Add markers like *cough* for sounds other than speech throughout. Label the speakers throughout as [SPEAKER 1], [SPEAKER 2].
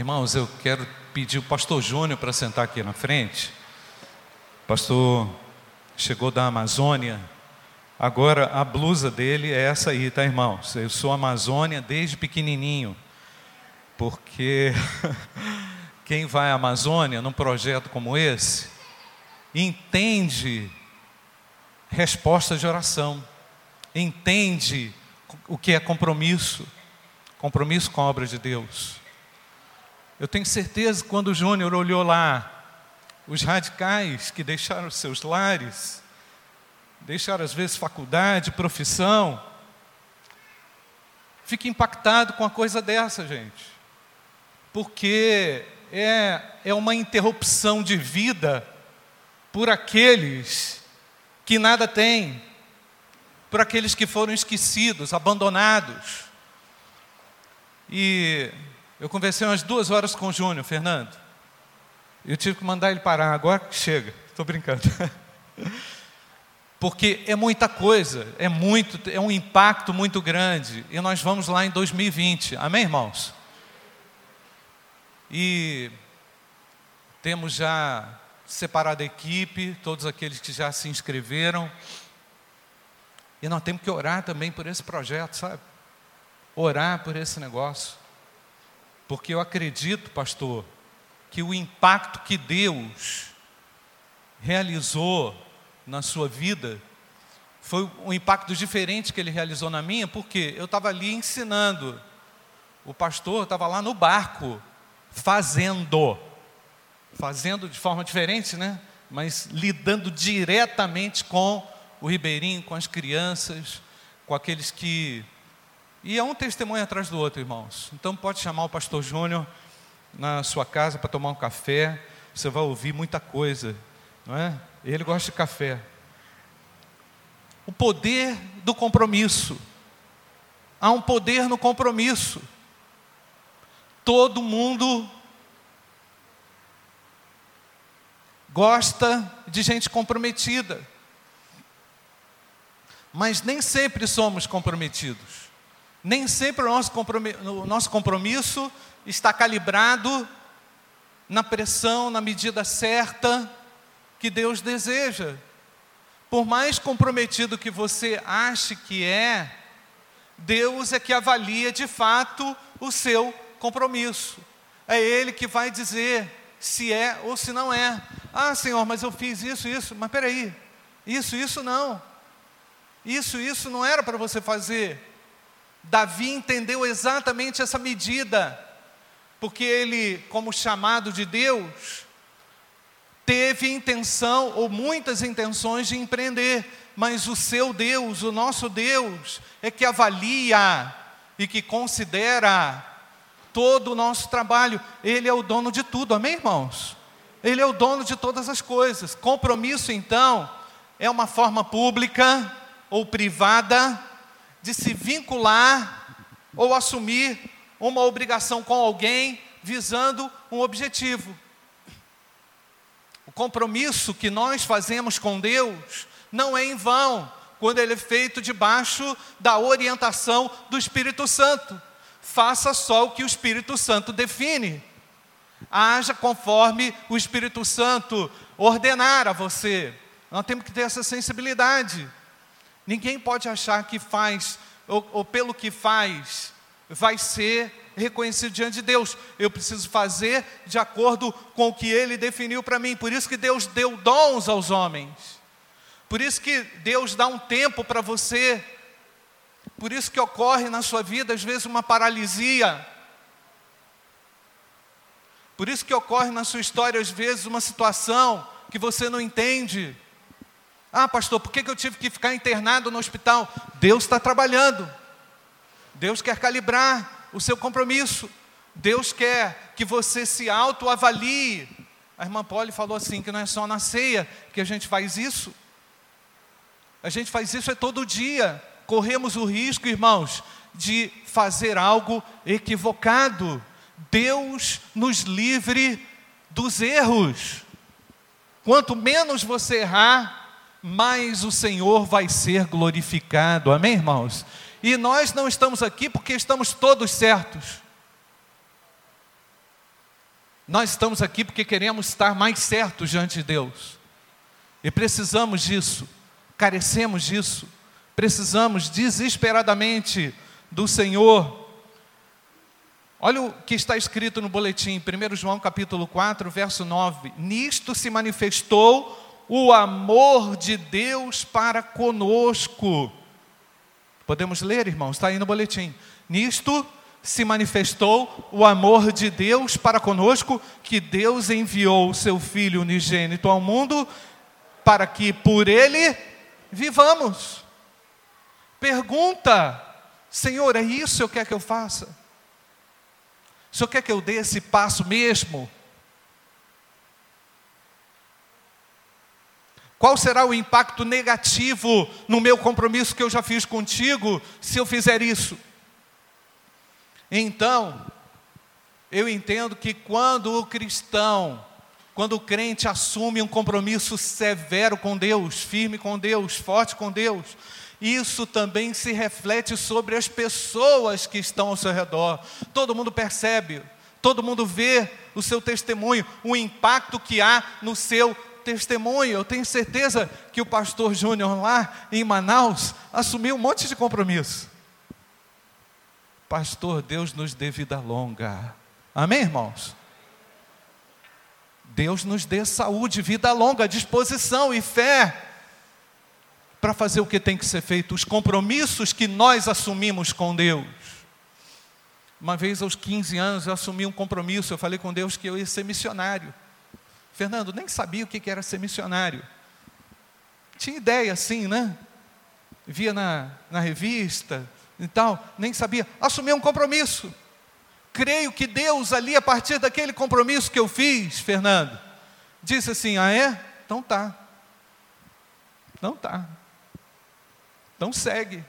[SPEAKER 1] Irmãos, eu quero pedir o pastor Júnior para sentar aqui na frente. O pastor chegou da Amazônia. Agora a blusa dele é essa aí, tá, irmãos? Eu sou Amazônia desde pequenininho. Porque *laughs* quem vai à Amazônia num projeto como esse entende resposta de oração, entende o que é compromisso, compromisso com a obra de Deus. Eu tenho certeza que quando o Júnior olhou lá, os radicais que deixaram seus lares, deixaram às vezes faculdade, profissão, fica impactado com a coisa dessa, gente. Porque é, é uma interrupção de vida por aqueles que nada têm, por aqueles que foram esquecidos, abandonados. E eu conversei umas duas horas com o Júnior, Fernando. Eu tive que mandar ele parar, agora chega, estou brincando. *laughs* Porque é muita coisa, é muito, é um impacto muito grande. E nós vamos lá em 2020. Amém, irmãos? E temos já separado a equipe, todos aqueles que já se inscreveram. E nós temos que orar também por esse projeto, sabe? Orar por esse negócio. Porque eu acredito, pastor, que o impacto que Deus realizou na sua vida foi um impacto diferente que ele realizou na minha, porque eu estava ali ensinando. O pastor estava lá no barco, fazendo. Fazendo de forma diferente, né? Mas lidando diretamente com o ribeirinho, com as crianças, com aqueles que e é um testemunho atrás do outro, irmãos. Então pode chamar o pastor Júnior na sua casa para tomar um café. Você vai ouvir muita coisa, não é? Ele gosta de café. O poder do compromisso. Há um poder no compromisso. Todo mundo gosta de gente comprometida. Mas nem sempre somos comprometidos. Nem sempre o nosso, o nosso compromisso está calibrado na pressão, na medida certa que Deus deseja. Por mais comprometido que você ache que é, Deus é que avalia de fato o seu compromisso. É Ele que vai dizer se é ou se não é. Ah, Senhor, mas eu fiz isso, isso. Mas peraí, isso, isso não. Isso, isso não era para você fazer. Davi entendeu exatamente essa medida, porque ele, como chamado de Deus, teve intenção ou muitas intenções de empreender, mas o seu Deus, o nosso Deus, é que avalia e que considera todo o nosso trabalho. Ele é o dono de tudo, amém, irmãos? Ele é o dono de todas as coisas. Compromisso, então, é uma forma pública ou privada de se vincular ou assumir uma obrigação com alguém visando um objetivo. O compromisso que nós fazemos com Deus não é em vão, quando ele é feito debaixo da orientação do Espírito Santo. Faça só o que o Espírito Santo define. Haja conforme o Espírito Santo ordenar a você. Nós temos que ter essa sensibilidade. Ninguém pode achar que faz, ou, ou pelo que faz, vai ser reconhecido diante de Deus. Eu preciso fazer de acordo com o que Ele definiu para mim. Por isso que Deus deu dons aos homens. Por isso que Deus dá um tempo para você. Por isso que ocorre na sua vida, às vezes, uma paralisia. Por isso que ocorre na sua história, às vezes, uma situação que você não entende. Ah, pastor, por que eu tive que ficar internado no hospital? Deus está trabalhando. Deus quer calibrar o seu compromisso. Deus quer que você se autoavalie. A irmã Polly falou assim: que não é só na ceia que a gente faz isso. A gente faz isso é todo dia. Corremos o risco, irmãos, de fazer algo equivocado. Deus nos livre dos erros. Quanto menos você errar, mais o Senhor vai ser glorificado. Amém, irmãos? E nós não estamos aqui porque estamos todos certos. Nós estamos aqui porque queremos estar mais certos diante de Deus. E precisamos disso, carecemos disso, precisamos desesperadamente do Senhor. Olha o que está escrito no boletim, 1 João capítulo 4, verso 9. Nisto se manifestou o amor de Deus para conosco. Podemos ler, irmãos? Está aí no boletim. Nisto se manifestou o amor de Deus para conosco, que Deus enviou o seu Filho unigênito ao mundo, para que por ele vivamos. Pergunta, Senhor, é isso que eu quero que eu faça? O Senhor quer que eu dê esse passo mesmo? Qual será o impacto negativo no meu compromisso que eu já fiz contigo se eu fizer isso? Então, eu entendo que quando o cristão, quando o crente assume um compromisso severo com Deus, firme com Deus, forte com Deus, isso também se reflete sobre as pessoas que estão ao seu redor. Todo mundo percebe, todo mundo vê o seu testemunho, o impacto que há no seu testemunho. Eu tenho certeza que o pastor Júnior lá em Manaus assumiu um monte de compromisso. Pastor, Deus nos dê vida longa. Amém, irmãos? Deus nos dê saúde, vida longa, disposição e fé para fazer o que tem que ser feito, os compromissos que nós assumimos com Deus. Uma vez aos 15 anos eu assumi um compromisso, eu falei com Deus que eu ia ser missionário. Fernando nem sabia o que era ser missionário. Tinha ideia assim, né? Via na, na revista, e tal, nem sabia, assumi um compromisso. Creio que Deus ali, a partir daquele compromisso que eu fiz, Fernando, disse assim: Ah, é? Então tá. Então tá. Então segue.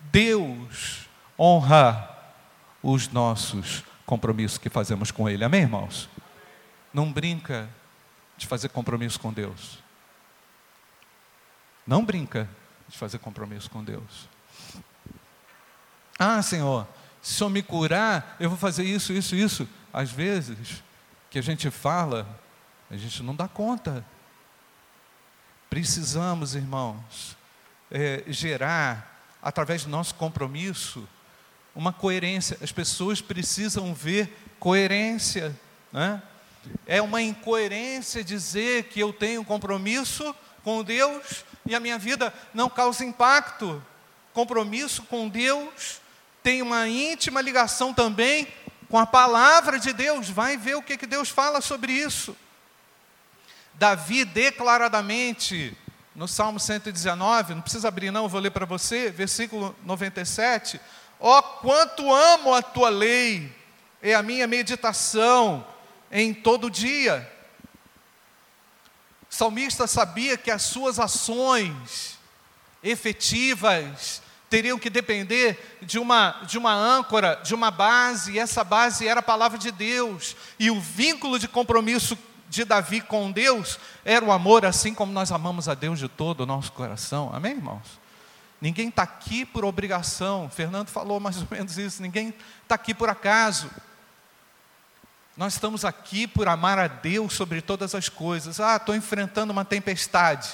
[SPEAKER 1] Deus honra os nossos compromissos que fazemos com Ele. Amém, irmãos? Não brinca de fazer compromisso com Deus. Não brinca de fazer compromisso com Deus. Ah, Senhor, se Senhor me curar, eu vou fazer isso, isso, isso. Às vezes, que a gente fala, a gente não dá conta. Precisamos, irmãos, é, gerar, através do nosso compromisso, uma coerência. As pessoas precisam ver coerência. Né? É uma incoerência dizer que eu tenho compromisso com Deus e a minha vida não causa impacto. Compromisso com Deus tem uma íntima ligação também com a palavra de Deus. Vai ver o que, que Deus fala sobre isso. Davi declaradamente, no Salmo 119, não precisa abrir não, vou ler para você, versículo 97. Ó oh, quanto amo a tua lei, é a minha meditação em todo dia. O salmista sabia que as suas ações efetivas, teriam que depender de uma, de uma âncora, de uma base, e essa base era a palavra de Deus, e o vínculo de compromisso de Davi com Deus era o amor, assim como nós amamos a Deus de todo o nosso coração, amém, irmãos? Ninguém está aqui por obrigação, Fernando falou mais ou menos isso, ninguém está aqui por acaso. Nós estamos aqui por amar a Deus sobre todas as coisas. Ah, estou enfrentando uma tempestade.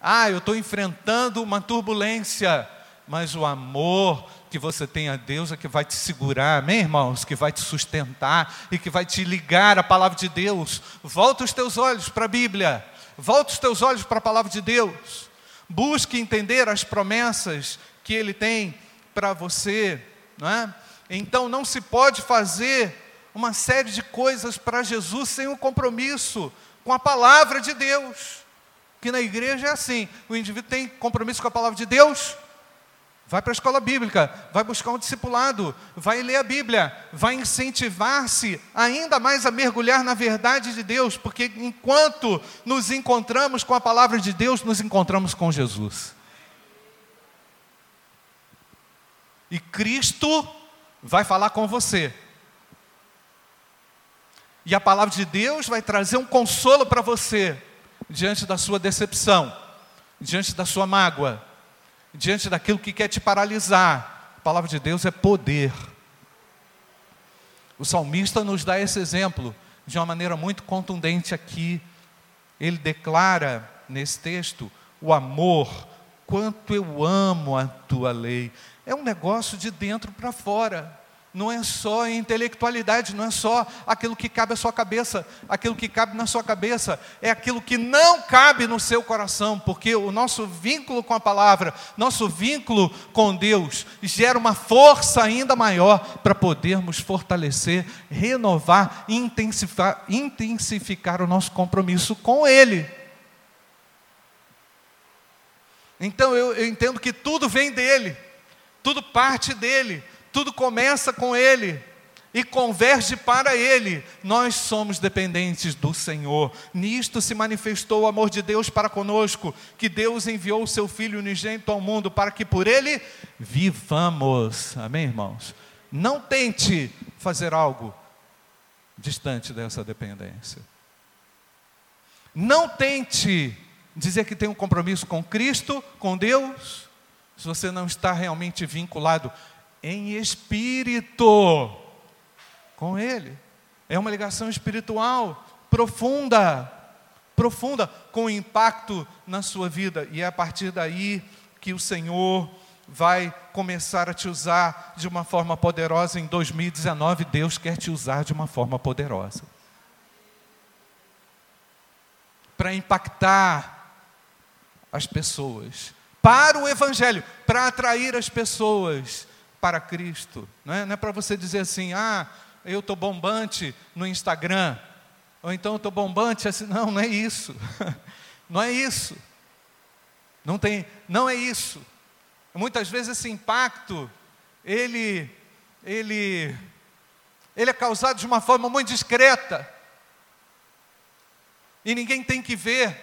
[SPEAKER 1] Ah, eu estou enfrentando uma turbulência, mas o amor que você tem a Deus é que vai te segurar, amém, irmãos? Que vai te sustentar e que vai te ligar à palavra de Deus. Volta os teus olhos para a Bíblia, volta os teus olhos para a palavra de Deus. Busque entender as promessas que Ele tem para você, não é? Então não se pode fazer uma série de coisas para Jesus sem um compromisso com a palavra de Deus que na igreja é assim: o indivíduo tem compromisso com a palavra de Deus, vai para a escola bíblica, vai buscar um discipulado, vai ler a Bíblia, vai incentivar-se ainda mais a mergulhar na verdade de Deus, porque enquanto nos encontramos com a palavra de Deus, nos encontramos com Jesus. E Cristo vai falar com você. E a palavra de Deus vai trazer um consolo para você diante da sua decepção, diante da sua mágoa, diante daquilo que quer te paralisar. A palavra de Deus é poder. O salmista nos dá esse exemplo de uma maneira muito contundente aqui. Ele declara nesse texto o amor, quanto eu amo a tua lei. É um negócio de dentro para fora. Não é só intelectualidade, não é só aquilo que cabe à sua cabeça, aquilo que cabe na sua cabeça, é aquilo que não cabe no seu coração, porque o nosso vínculo com a palavra, nosso vínculo com Deus, gera uma força ainda maior para podermos fortalecer, renovar intensificar, intensificar o nosso compromisso com Ele. Então eu, eu entendo que tudo vem dele, tudo parte dele tudo começa com Ele e converge para Ele. Nós somos dependentes do Senhor. Nisto se manifestou o amor de Deus para conosco, que Deus enviou o seu Filho unigênito ao mundo para que por Ele vivamos. Amém, irmãos? Não tente fazer algo distante dessa dependência. Não tente dizer que tem um compromisso com Cristo, com Deus, se você não está realmente vinculado em espírito com Ele. É uma ligação espiritual profunda, profunda, com impacto na sua vida. E é a partir daí que o Senhor vai começar a te usar de uma forma poderosa em 2019. Deus quer te usar de uma forma poderosa para impactar as pessoas, para o Evangelho, para atrair as pessoas para Cristo. Não é, não é para você dizer assim, ah, eu estou bombante no Instagram, ou então eu estou bombante assim. Não, não é isso. *laughs* Não é isso. Não tem, não é isso. Muitas vezes esse impacto, ele, ele, ele é causado de uma forma muito discreta. E ninguém tem que ver.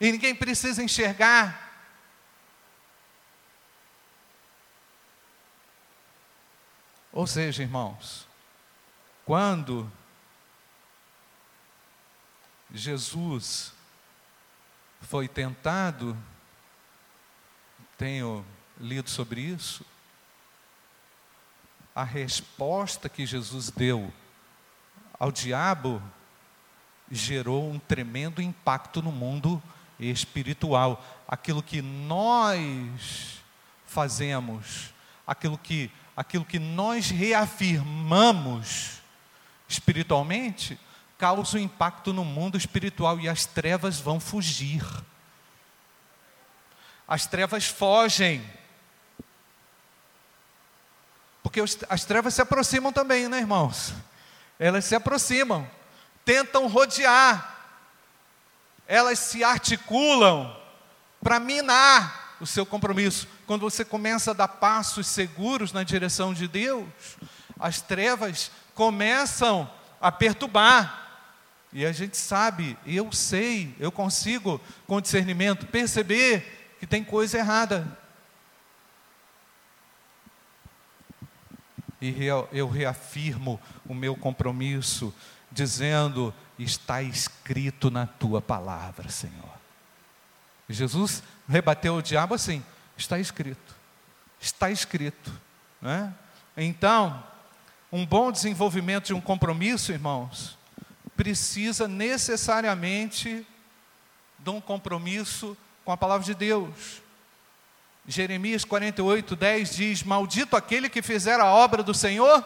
[SPEAKER 1] E ninguém precisa enxergar. Ou seja, irmãos, quando Jesus foi tentado, tenho lido sobre isso, a resposta que Jesus deu ao diabo gerou um tremendo impacto no mundo espiritual. Aquilo que nós fazemos, aquilo que aquilo que nós reafirmamos espiritualmente, causa um impacto no mundo espiritual e as trevas vão fugir. As trevas fogem. Porque as trevas se aproximam também, né, irmãos? Elas se aproximam, tentam rodear, elas se articulam para minar o seu compromisso. Quando você começa a dar passos seguros na direção de Deus, as trevas começam a perturbar. E a gente sabe, eu sei, eu consigo, com discernimento, perceber que tem coisa errada. E eu reafirmo o meu compromisso, dizendo: está escrito na tua palavra, Senhor. Jesus rebateu o diabo assim: está escrito, está escrito. Né? Então, um bom desenvolvimento de um compromisso, irmãos, precisa necessariamente de um compromisso com a palavra de Deus. Jeremias 48, 10 diz: Maldito aquele que fizer a obra do Senhor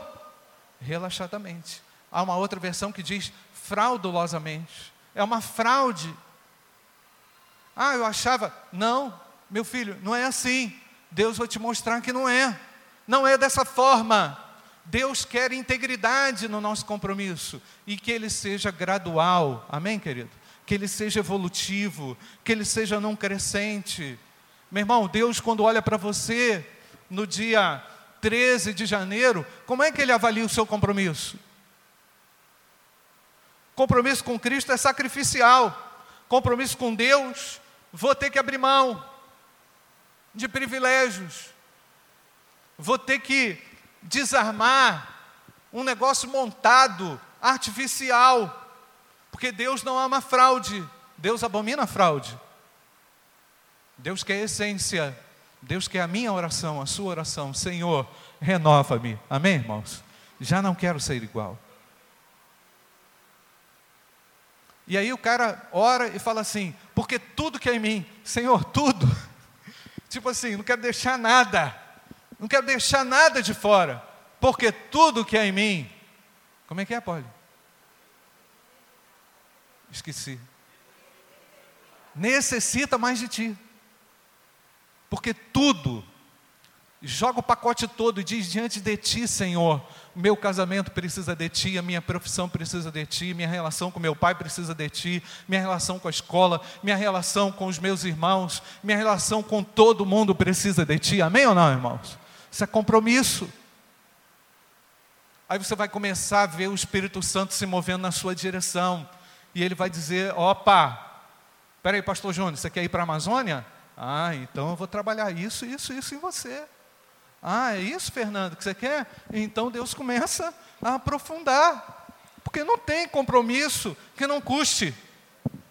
[SPEAKER 1] relaxadamente. Há uma outra versão que diz fraudulosamente. É uma fraude ah, eu achava. Não, meu filho, não é assim. Deus vai te mostrar que não é. Não é dessa forma. Deus quer integridade no nosso compromisso e que ele seja gradual. Amém, querido? Que ele seja evolutivo, que ele seja não crescente. Meu irmão, Deus, quando olha para você no dia 13 de janeiro, como é que ele avalia o seu compromisso? Compromisso com Cristo é sacrificial compromisso com Deus, vou ter que abrir mão de privilégios, vou ter que desarmar um negócio montado, artificial, porque Deus não ama fraude, Deus abomina fraude. Deus quer essência, Deus quer a minha oração, a sua oração, Senhor, renova-me, amém, irmãos? já não quero ser igual. E aí o cara ora e fala assim: porque tudo que é em mim, Senhor, tudo. Tipo assim, não quero deixar nada, não quero deixar nada de fora, porque tudo que é em mim. Como é que é, Poli? Esqueci. Necessita mais de ti. Porque tudo joga o pacote todo e diz diante de ti, Senhor, meu casamento precisa de ti, a minha profissão precisa de ti, minha relação com meu pai precisa de ti, minha relação com a escola, minha relação com os meus irmãos, minha relação com todo mundo precisa de ti. Amém ou não, irmãos? Isso é compromisso. Aí você vai começar a ver o Espírito Santo se movendo na sua direção. E ele vai dizer: opa, peraí, pastor Júnior, você quer ir para a Amazônia? Ah, então eu vou trabalhar isso, isso, isso em você. Ah, é isso, Fernando, que você quer? Então Deus começa a aprofundar. Porque não tem compromisso que não custe.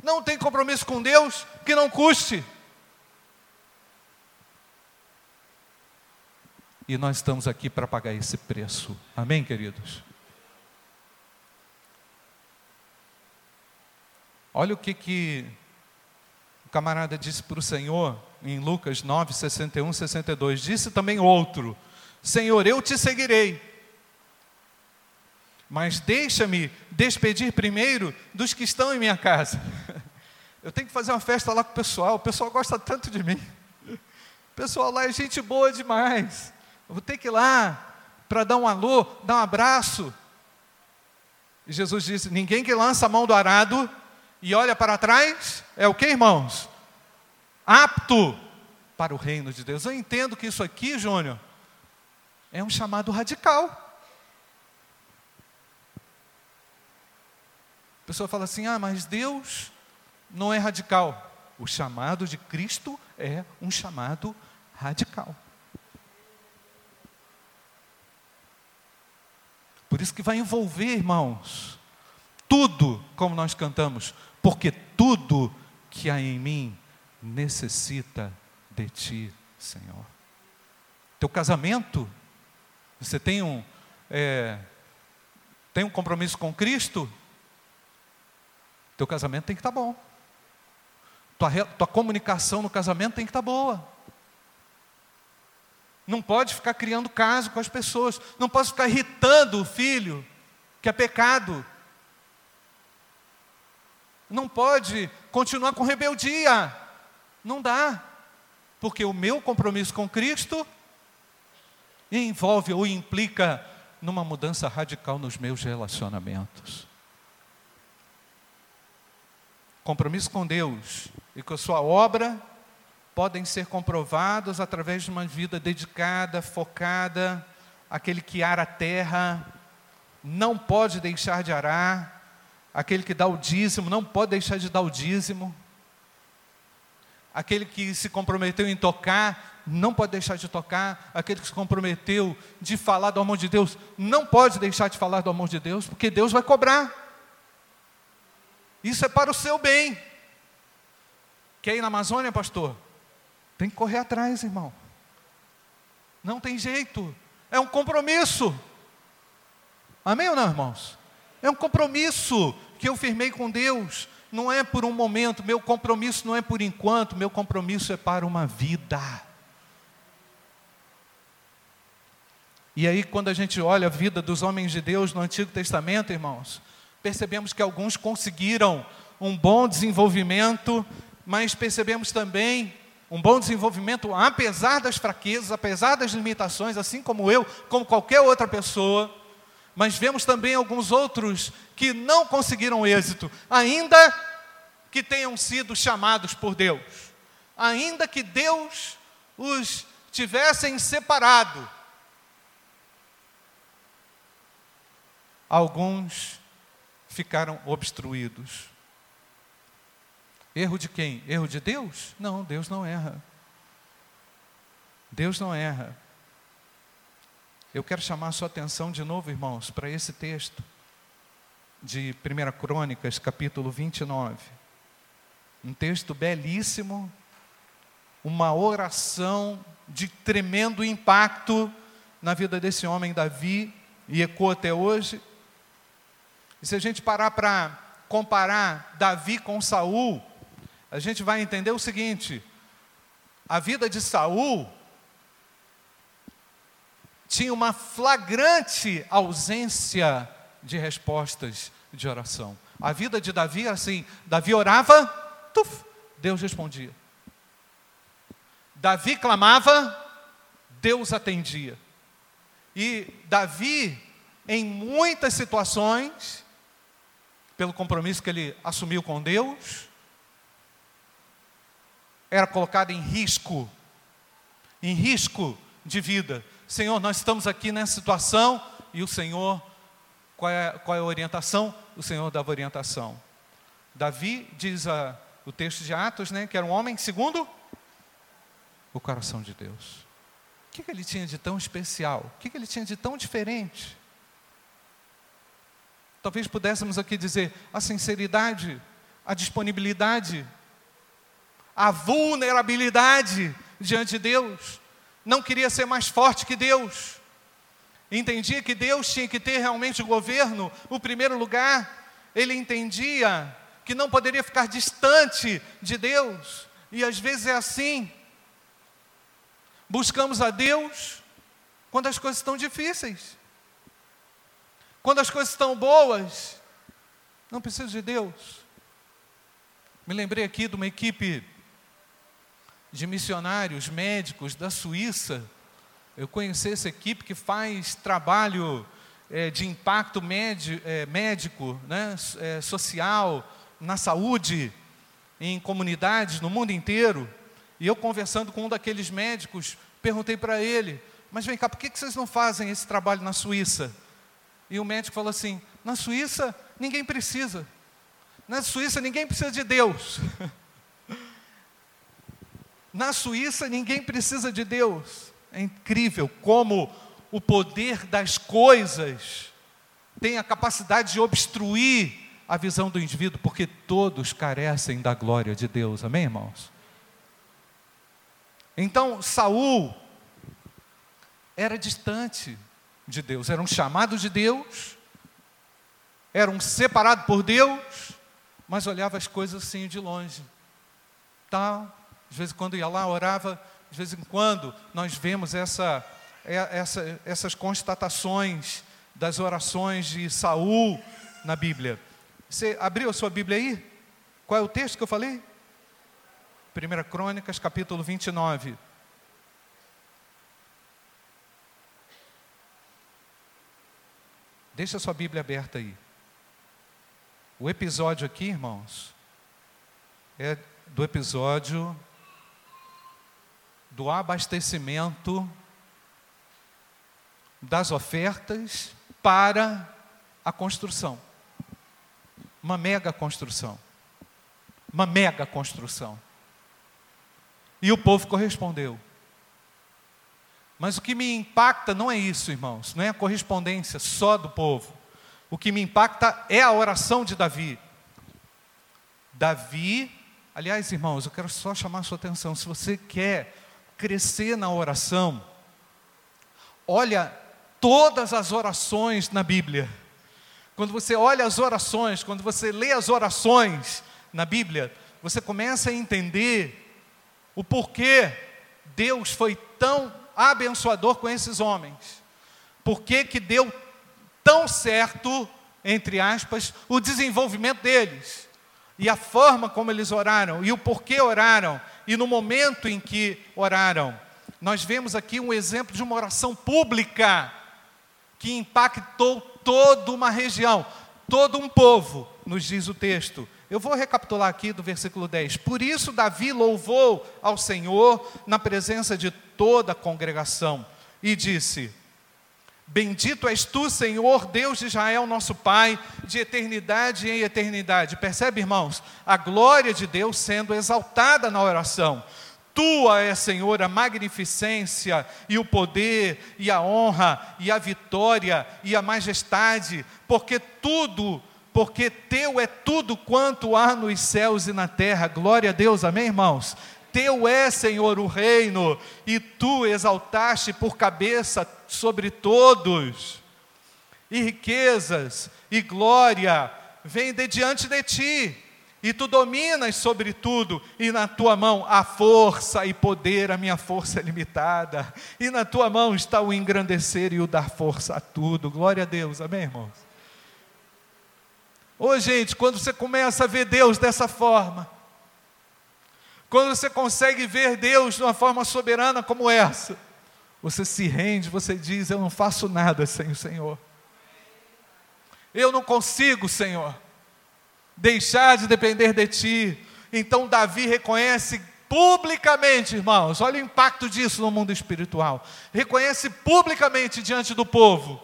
[SPEAKER 1] Não tem compromisso com Deus que não custe. E nós estamos aqui para pagar esse preço. Amém, queridos? Olha o que, que o camarada disse para o Senhor em Lucas 9, 61, 62. Disse também outro: Senhor, eu te seguirei. Mas deixa-me despedir primeiro dos que estão em minha casa. *laughs* Eu tenho que fazer uma festa lá com o pessoal. O pessoal gosta tanto de mim. O pessoal lá é gente boa demais. Eu vou ter que ir lá para dar um alô, dar um abraço. E Jesus disse: Ninguém que lança a mão do arado e olha para trás é o que, irmãos? apto para o reino de Deus. Eu entendo que isso aqui, Júnior, é um chamado radical. A pessoa fala assim: ah, mas Deus não é radical. O chamado de Cristo é um chamado radical. Por isso que vai envolver, irmãos, tudo, como nós cantamos, porque tudo que há em mim necessita de ti, Senhor. Teu casamento, você tem um, é, tem um compromisso com Cristo? Teu casamento tem que estar tá bom. Tua, tua comunicação no casamento tem que estar tá boa. Não pode ficar criando caso com as pessoas. Não pode ficar irritando o filho, que é pecado. Não pode continuar com rebeldia. Não dá, porque o meu compromisso com Cristo envolve ou implica numa mudança radical nos meus relacionamentos. Compromisso com Deus e com a sua obra podem ser comprovados através de uma vida dedicada, focada, aquele que ara a terra não pode deixar de arar, aquele que dá o dízimo não pode deixar de dar o dízimo aquele que se comprometeu em tocar, não pode deixar de tocar, aquele que se comprometeu de falar do amor de Deus, não pode deixar de falar do amor de Deus, porque Deus vai cobrar. Isso é para o seu bem. Quer ir na Amazônia, pastor? Tem que correr atrás, irmão. Não tem jeito. É um compromisso. Amém ou não, irmãos? É um compromisso que eu firmei com Deus não é por um momento, meu compromisso não é por enquanto, meu compromisso é para uma vida. E aí, quando a gente olha a vida dos homens de Deus no Antigo Testamento, irmãos, percebemos que alguns conseguiram um bom desenvolvimento, mas percebemos também um bom desenvolvimento apesar das fraquezas, apesar das limitações, assim como eu, como qualquer outra pessoa. Mas vemos também alguns outros que não conseguiram êxito, ainda que tenham sido chamados por Deus, ainda que Deus os tivessem separado. Alguns ficaram obstruídos. Erro de quem? Erro de Deus? Não, Deus não erra. Deus não erra. Eu quero chamar a sua atenção de novo, irmãos, para esse texto de 1 Crônicas, capítulo 29. Um texto belíssimo, uma oração de tremendo impacto na vida desse homem Davi, e ecoa até hoje. E se a gente parar para comparar Davi com Saul, a gente vai entender o seguinte: a vida de Saul tinha uma flagrante ausência de respostas de oração. A vida de Davi era assim: Davi orava, tuf, Deus respondia. Davi clamava, Deus atendia. E Davi, em muitas situações, pelo compromisso que ele assumiu com Deus, era colocado em risco, em risco de vida. Senhor, nós estamos aqui nessa situação e o Senhor, qual é, qual é a orientação? O Senhor dava orientação. Davi diz a, o texto de Atos, né, que era um homem segundo o coração de Deus. O que, que ele tinha de tão especial? O que, que ele tinha de tão diferente? Talvez pudéssemos aqui dizer a sinceridade, a disponibilidade, a vulnerabilidade diante de Deus. Não queria ser mais forte que Deus. Entendia que Deus tinha que ter realmente o governo, o primeiro lugar. Ele entendia que não poderia ficar distante de Deus. E às vezes é assim. Buscamos a Deus quando as coisas estão difíceis. Quando as coisas estão boas, não preciso de Deus. Me lembrei aqui de uma equipe de missionários médicos da Suíça. Eu conheci essa equipe que faz trabalho é, de impacto médi, é, médico, né, é, social, na saúde, em comunidades no mundo inteiro. E eu conversando com um daqueles médicos, perguntei para ele: Mas vem cá, por que vocês não fazem esse trabalho na Suíça? E o médico falou assim: Na Suíça ninguém precisa. Na Suíça ninguém precisa de Deus. *laughs* Na Suíça ninguém precisa de Deus. É incrível como o poder das coisas tem a capacidade de obstruir a visão do indivíduo, porque todos carecem da glória de Deus. Amém, irmãos? Então, Saul era distante de Deus, era um chamado de Deus, era um separado por Deus, mas olhava as coisas assim de longe. Tal, de vez em quando ia lá, orava, de vez em quando nós vemos essa, é, essa, essas constatações das orações de Saul na Bíblia. Você abriu a sua Bíblia aí? Qual é o texto que eu falei? 1 Crônicas, capítulo 29. Deixa a sua Bíblia aberta aí. O episódio aqui, irmãos, é do episódio do abastecimento das ofertas para a construção. Uma mega construção. Uma mega construção. E o povo correspondeu. Mas o que me impacta não é isso, irmãos, não é a correspondência só do povo. O que me impacta é a oração de Davi. Davi, aliás, irmãos, eu quero só chamar a sua atenção. Se você quer crescer na oração, olha todas as orações na Bíblia. Quando você olha as orações, quando você lê as orações na Bíblia, você começa a entender o porquê Deus foi tão abençoador com esses homens. Por que que deu tão certo, entre aspas, o desenvolvimento deles? E a forma como eles oraram, e o porquê oraram, e no momento em que oraram. Nós vemos aqui um exemplo de uma oração pública que impactou toda uma região, todo um povo, nos diz o texto. Eu vou recapitular aqui do versículo 10. Por isso, Davi louvou ao Senhor na presença de toda a congregação e disse: Bendito és tu, Senhor, Deus de Israel, nosso Pai, de eternidade em eternidade. Percebe, irmãos? A glória de Deus sendo exaltada na oração. Tua é, Senhor, a magnificência e o poder e a honra e a vitória e a majestade, porque tudo, porque teu é tudo quanto há nos céus e na terra. Glória a Deus, amém, irmãos? Teu é, Senhor, o reino, e tu exaltaste por cabeça sobre todos. e riquezas, e glória, vem de diante de ti, e tu dominas sobre tudo, e na tua mão há força e poder, a minha força é limitada, e na tua mão está o engrandecer e o dar força a tudo. Glória a Deus, amém, irmãos? Ô gente, quando você começa a ver Deus dessa forma, quando você consegue ver Deus de uma forma soberana como essa, você se rende, você diz: Eu não faço nada sem o Senhor. Eu não consigo, Senhor, deixar de depender de Ti. Então, Davi reconhece publicamente, irmãos, olha o impacto disso no mundo espiritual. Reconhece publicamente diante do povo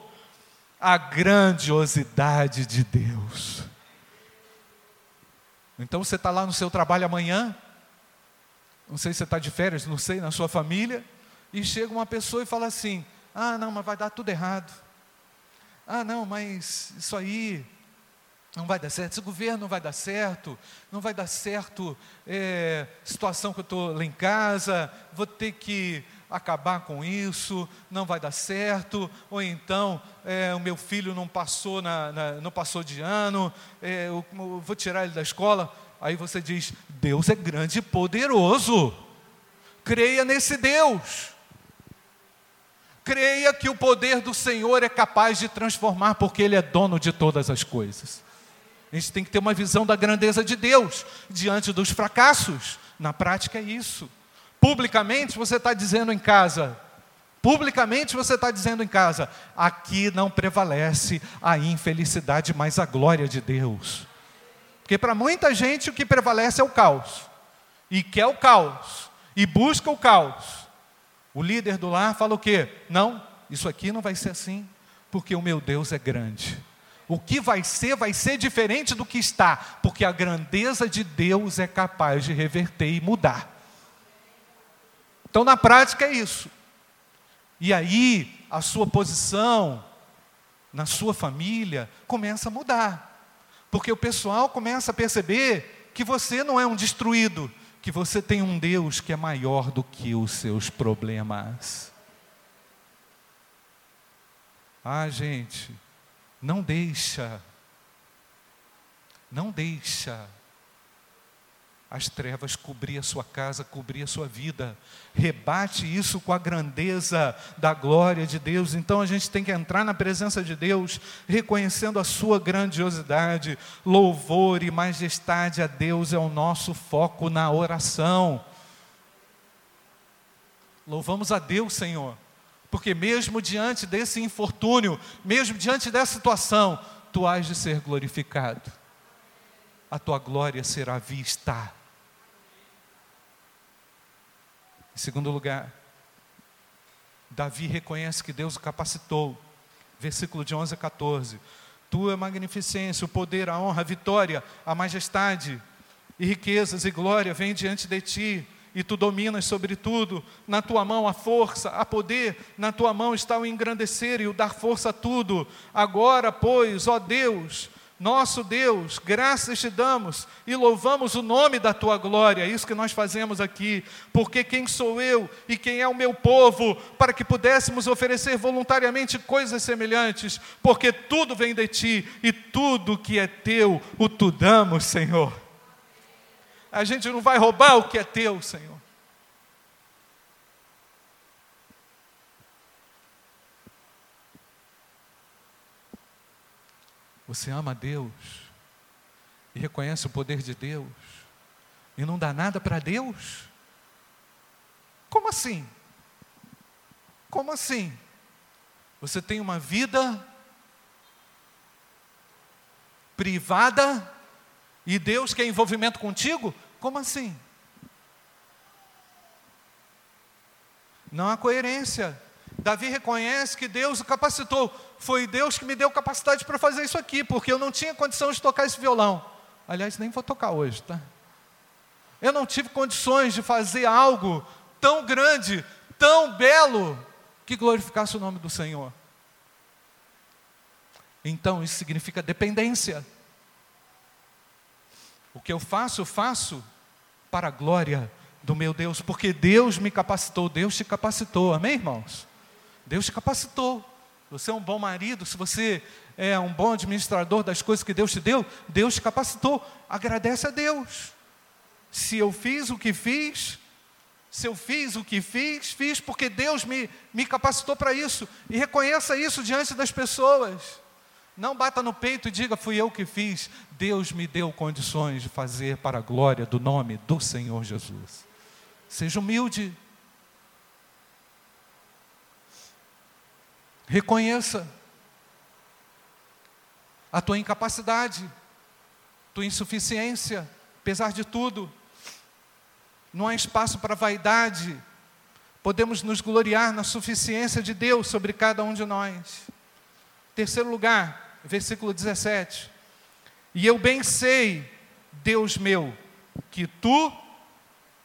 [SPEAKER 1] a grandiosidade de Deus. Então você está lá no seu trabalho amanhã, não sei se você está de férias, não sei, na sua família, e chega uma pessoa e fala assim: ah, não, mas vai dar tudo errado. Ah, não, mas isso aí não vai dar certo, esse governo não vai dar certo, não vai dar certo é, situação que eu estou lá em casa, vou ter que acabar com isso, não vai dar certo, ou então é, o meu filho não passou, na, na não passou de ano, é, eu, eu vou tirar ele da escola. Aí você diz: Deus é grande e poderoso. Creia nesse Deus. Creia que o poder do Senhor é capaz de transformar, porque Ele é dono de todas as coisas. A gente tem que ter uma visão da grandeza de Deus diante dos fracassos. Na prática é isso. Publicamente você está dizendo em casa, publicamente você está dizendo em casa, aqui não prevalece a infelicidade, mas a glória de Deus. Porque para muita gente o que prevalece é o caos. E quer o caos. E busca o caos. O líder do lar fala o quê? Não, isso aqui não vai ser assim. Porque o meu Deus é grande. O que vai ser, vai ser diferente do que está. Porque a grandeza de Deus é capaz de reverter e mudar. Então, na prática, é isso. E aí, a sua posição na sua família começa a mudar. Porque o pessoal começa a perceber que você não é um destruído, que você tem um Deus que é maior do que os seus problemas. Ah, gente, não deixa, não deixa as trevas cobrir a sua casa, cobrir a sua vida. Rebate isso com a grandeza da glória de Deus. Então a gente tem que entrar na presença de Deus, reconhecendo a sua grandiosidade. Louvor e majestade a Deus é o nosso foco na oração. Louvamos a Deus, Senhor, porque mesmo diante desse infortúnio, mesmo diante dessa situação, tu has de ser glorificado. A tua glória será vista Em segundo lugar, Davi reconhece que Deus o capacitou. Versículo de 11 a 14. Tua magnificência, o poder, a honra, a vitória, a majestade e riquezas e glória vêm diante de ti, e tu dominas sobre tudo. Na tua mão a força, a poder, na tua mão está o engrandecer e o dar força a tudo. Agora, pois, ó Deus, nosso Deus, graças te damos e louvamos o nome da tua glória, é isso que nós fazemos aqui, porque quem sou eu e quem é o meu povo, para que pudéssemos oferecer voluntariamente coisas semelhantes, porque tudo vem de ti e tudo que é teu, o tu damos, Senhor. A gente não vai roubar o que é teu, Senhor. Você ama Deus e reconhece o poder de Deus e não dá nada para Deus? Como assim? Como assim? Você tem uma vida privada e Deus quer envolvimento contigo? Como assim? Não há coerência. Davi reconhece que Deus o capacitou. Foi Deus que me deu capacidade para fazer isso aqui, porque eu não tinha condição de tocar esse violão. Aliás, nem vou tocar hoje, tá? Eu não tive condições de fazer algo tão grande, tão belo, que glorificasse o nome do Senhor. Então, isso significa dependência. O que eu faço, eu faço para a glória do meu Deus, porque Deus me capacitou, Deus te capacitou, amém, irmãos? Deus te capacitou. você é um bom marido, se você é um bom administrador das coisas que Deus te deu, Deus te capacitou. Agradece a Deus. Se eu fiz o que fiz, se eu fiz o que fiz, fiz porque Deus me, me capacitou para isso. E reconheça isso diante das pessoas. Não bata no peito e diga, fui eu que fiz. Deus me deu condições de fazer para a glória do nome do Senhor Jesus. Seja humilde. Reconheça a tua incapacidade, tua insuficiência, apesar de tudo. Não há espaço para vaidade. Podemos nos gloriar na suficiência de Deus sobre cada um de nós. Terceiro lugar, versículo 17. E eu bem sei, Deus meu, que tu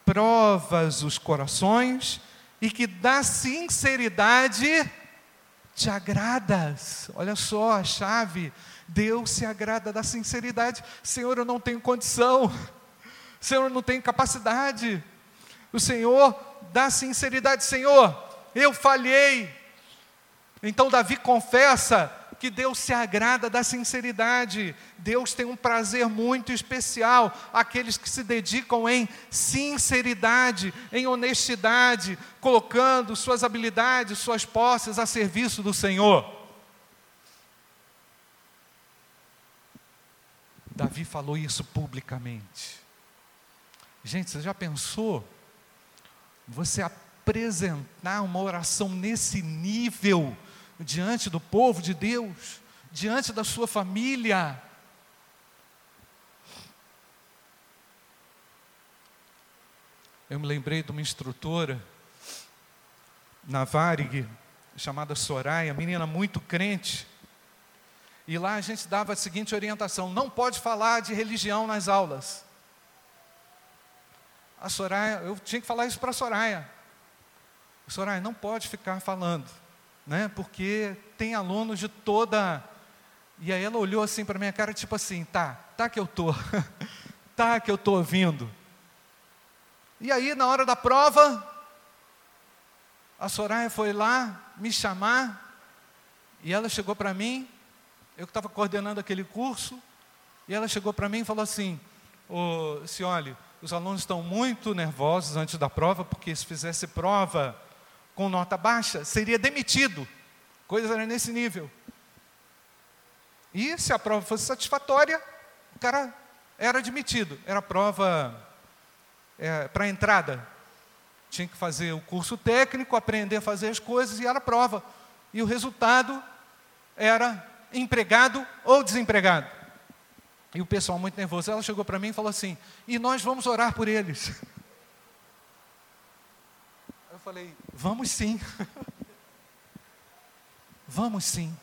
[SPEAKER 1] provas os corações e que da sinceridade te agradas. Olha só a chave. Deus se agrada da sinceridade. Senhor, eu não tenho condição. Senhor, não tenho capacidade. O Senhor dá sinceridade, Senhor, eu falhei. Então Davi confessa que Deus se agrada da sinceridade. Deus tem um prazer muito especial aqueles que se dedicam em sinceridade, em honestidade, colocando suas habilidades, suas posses a serviço do Senhor. Davi falou isso publicamente. Gente, você já pensou você apresentar uma oração nesse nível diante do povo de Deus, diante da sua família? Eu me lembrei de uma instrutora na Varig, chamada Soraya, menina muito crente. E lá a gente dava a seguinte orientação: não pode falar de religião nas aulas a Soraya, eu tinha que falar isso para a Soraya. Soraya, não pode ficar falando, né? Porque tem alunos de toda. E aí ela olhou assim para minha cara, tipo assim, tá, tá que eu tô, *laughs* tá que eu tô ouvindo. E aí na hora da prova, a Soraya foi lá me chamar e ela chegou para mim, eu que estava coordenando aquele curso, e ela chegou para mim e falou assim: Ô, oh, os alunos estão muito nervosos antes da prova, porque se fizesse prova com nota baixa, seria demitido. Coisas nesse nível. E se a prova fosse satisfatória, o cara era admitido. Era prova é, para entrada. Tinha que fazer o curso técnico, aprender a fazer as coisas e era prova. E o resultado era empregado ou desempregado. E o pessoal muito nervoso. Ela chegou para mim e falou assim: e nós vamos orar por eles. *laughs* Falei: vamos sim. vamos sim.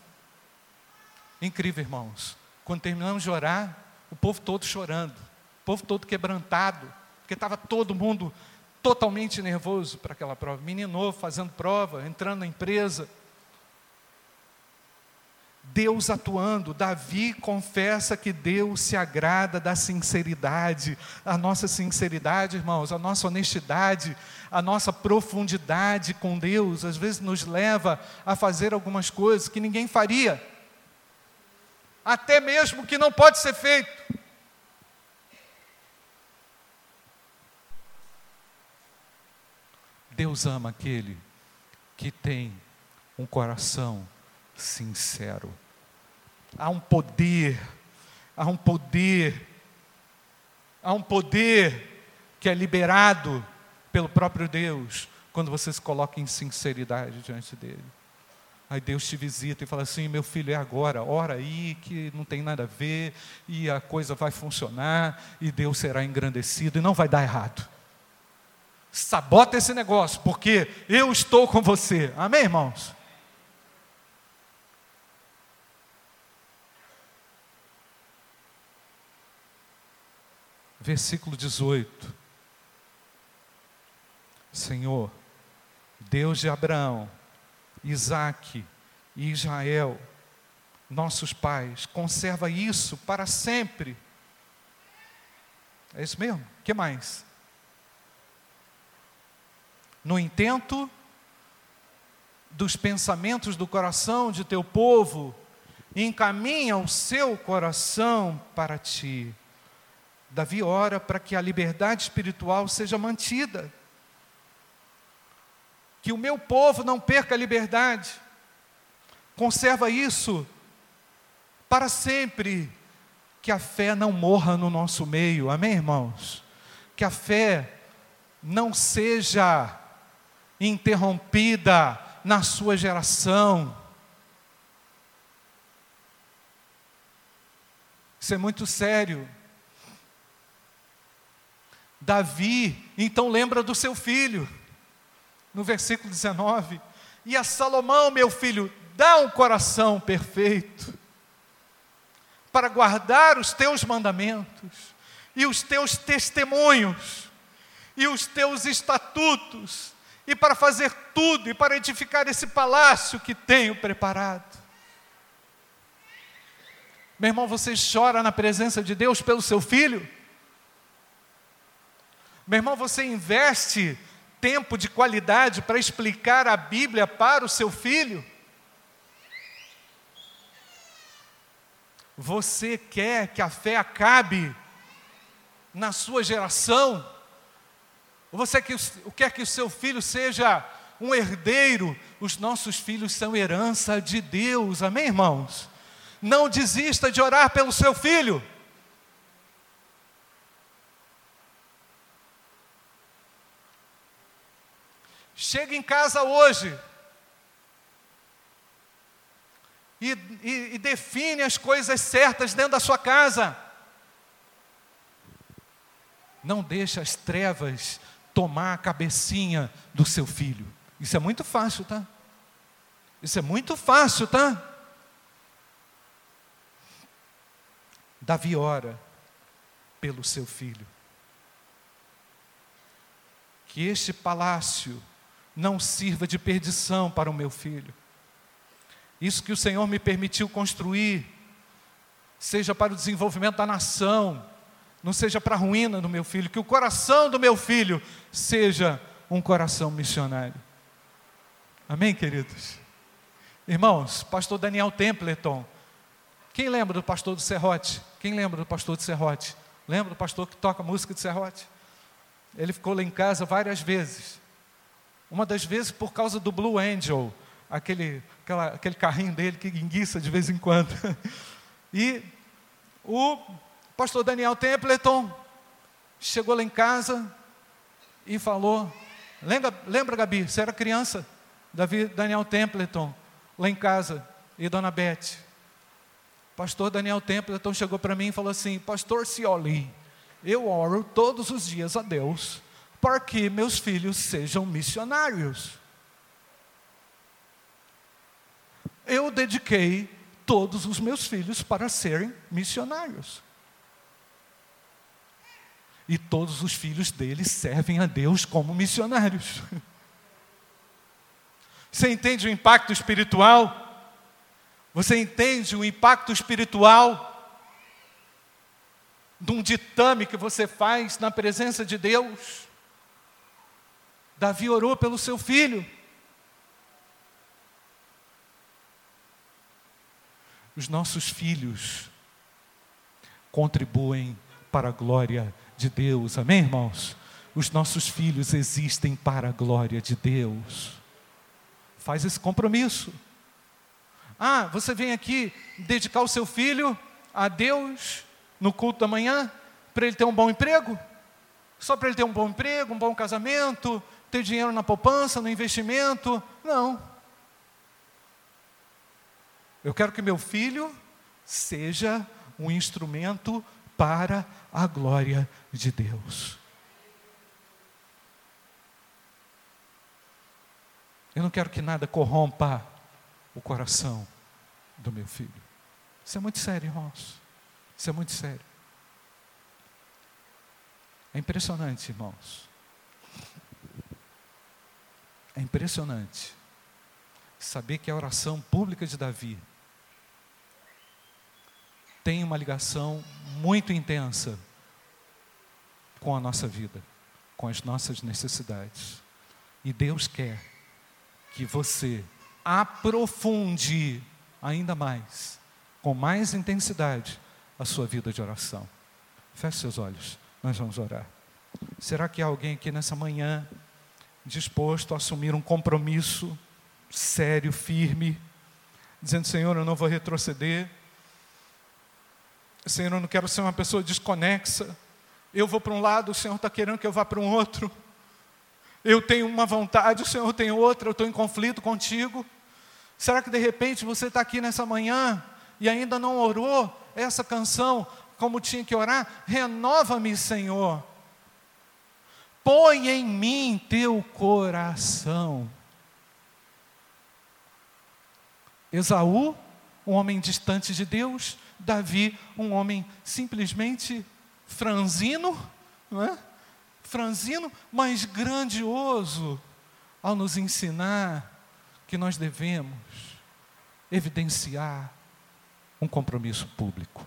[SPEAKER 1] Incrível, irmãos. Quando terminamos de orar, o povo todo chorando, o povo todo quebrantado, porque estava todo mundo totalmente nervoso para aquela prova. Menino novo fazendo prova, entrando na empresa. Deus atuando. Davi confessa que Deus se agrada da sinceridade. A nossa sinceridade, irmãos, a nossa honestidade, a nossa profundidade com Deus, às vezes nos leva a fazer algumas coisas que ninguém faria, até mesmo que não pode ser feito. Deus ama aquele que tem um coração sincero. Há um poder, há um poder, há um poder que é liberado pelo próprio Deus quando você se coloca em sinceridade diante dele. Aí Deus te visita e fala assim: meu filho, é agora, ora aí, que não tem nada a ver, e a coisa vai funcionar, e Deus será engrandecido, e não vai dar errado. Sabota esse negócio, porque eu estou com você. Amém, irmãos? Versículo 18. Senhor, Deus de Abraão, Isaque e Israel, nossos pais, conserva isso para sempre. É isso mesmo? Que mais? No intento dos pensamentos do coração de teu povo encaminha o seu coração para ti. Davi ora para que a liberdade espiritual seja mantida. Que o meu povo não perca a liberdade. Conserva isso para sempre. Que a fé não morra no nosso meio. Amém, irmãos? Que a fé não seja interrompida na sua geração. Isso é muito sério. Davi, então lembra do seu filho, no versículo 19: E a Salomão, meu filho, dá um coração perfeito, para guardar os teus mandamentos, e os teus testemunhos, e os teus estatutos, e para fazer tudo, e para edificar esse palácio que tenho preparado. Meu irmão, você chora na presença de Deus pelo seu filho? Meu irmão, você investe tempo de qualidade para explicar a Bíblia para o seu filho? Você quer que a fé acabe na sua geração? Você quer que o seu filho seja um herdeiro? Os nossos filhos são herança de Deus, amém, irmãos? Não desista de orar pelo seu filho. Chega em casa hoje e, e, e define as coisas certas dentro da sua casa. Não deixa as trevas tomar a cabecinha do seu filho. Isso é muito fácil, tá? Isso é muito fácil, tá? Davi ora pelo seu filho. Que este palácio não sirva de perdição para o meu filho. Isso que o Senhor me permitiu construir, seja para o desenvolvimento da nação, não seja para a ruína do meu filho, que o coração do meu filho seja um coração missionário. Amém, queridos? Irmãos, pastor Daniel Templeton, quem lembra do pastor do Serrote? Quem lembra do pastor do Serrote? Lembra do pastor que toca música de Serrote? Ele ficou lá em casa várias vezes. Uma das vezes por causa do Blue Angel, aquele, aquela, aquele carrinho dele que enguiça de vez em quando. *laughs* E o pastor Daniel Templeton chegou lá em casa e falou: Lembra, lembra Gabi, você era criança? Davi, Daniel Templeton, lá em casa, e Dona Beth. Pastor Daniel Templeton chegou para mim e falou assim: Pastor Cioli, eu oro todos os dias a Deus para que meus filhos sejam missionários. Eu dediquei todos os meus filhos para serem missionários. E todos os filhos deles servem a Deus como missionários. *laughs* Você entende o impacto espiritual? Você entende o impacto espiritual de um ditame que você faz na presença de Deus? Davi orou pelo seu filho. Os nossos filhos contribuem para a glória de Deus, amém, irmãos? Os nossos filhos existem para a glória de Deus. Faz esse compromisso. Ah, você vem aqui dedicar o seu filho a Deus no culto da manhã para ele ter um bom emprego? Só para ele ter um bom emprego, um bom casamento, ter dinheiro na poupança, no investimento. Não. Eu quero que meu filho seja um instrumento para a glória de Deus. Eu não quero que nada corrompa o coração do meu filho. Isso é muito sério, irmãos. Isso é muito sério. É impressionante, irmãos. É impressionante saber que a oração pública de Davi tem uma ligação muito intensa com a nossa vida, com as nossas necessidades. E Deus quer que você aprofunde ainda mais, com mais intensidade, a sua vida de oração. Feche seus olhos, nós vamos orar. Será que há alguém aqui nessa manhã disposto a assumir um compromisso sério, firme, dizendo: Senhor, eu não vou retroceder, Senhor, eu não quero ser uma pessoa desconexa. Eu vou para um lado, o Senhor está querendo que eu vá para um outro. Eu tenho uma vontade, o Senhor tem outra, eu estou em conflito contigo. Será que de repente você está aqui nessa manhã e ainda não orou essa canção como tinha que orar? Renova-me, Senhor. Põe em mim teu coração. Esaú, um homem distante de Deus, Davi, um homem simplesmente franzino, não é? franzino, mas grandioso, ao nos ensinar que nós devemos evidenciar um compromisso público.